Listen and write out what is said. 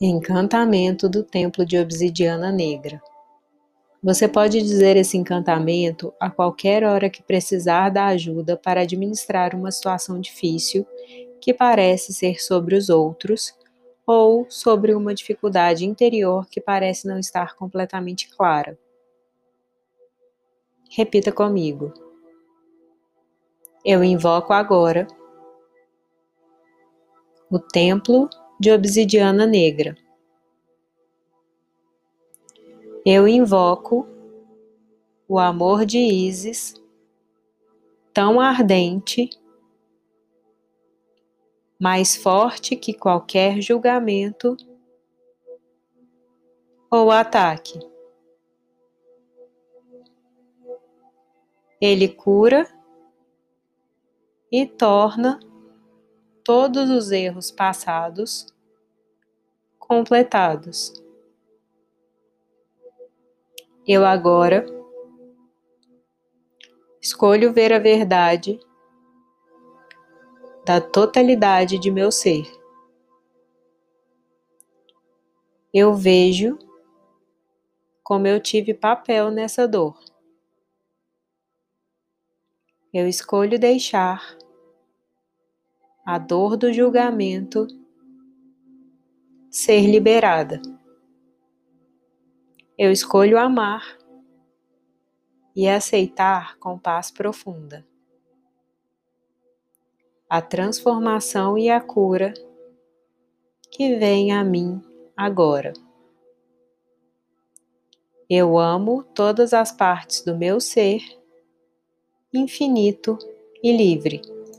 Encantamento do Templo de Obsidiana Negra. Você pode dizer esse encantamento a qualquer hora que precisar da ajuda para administrar uma situação difícil que parece ser sobre os outros ou sobre uma dificuldade interior que parece não estar completamente clara. Repita comigo. Eu invoco agora o Templo de obsidiana negra. Eu invoco o amor de Isis, tão ardente, mais forte que qualquer julgamento ou ataque. Ele cura e torna todos os erros passados completados. Eu agora escolho ver a verdade da totalidade de meu ser. Eu vejo como eu tive papel nessa dor. Eu escolho deixar a dor do julgamento ser liberada. Eu escolho amar e aceitar com paz profunda. A transformação e a cura que vem a mim agora. Eu amo todas as partes do meu ser, infinito e livre.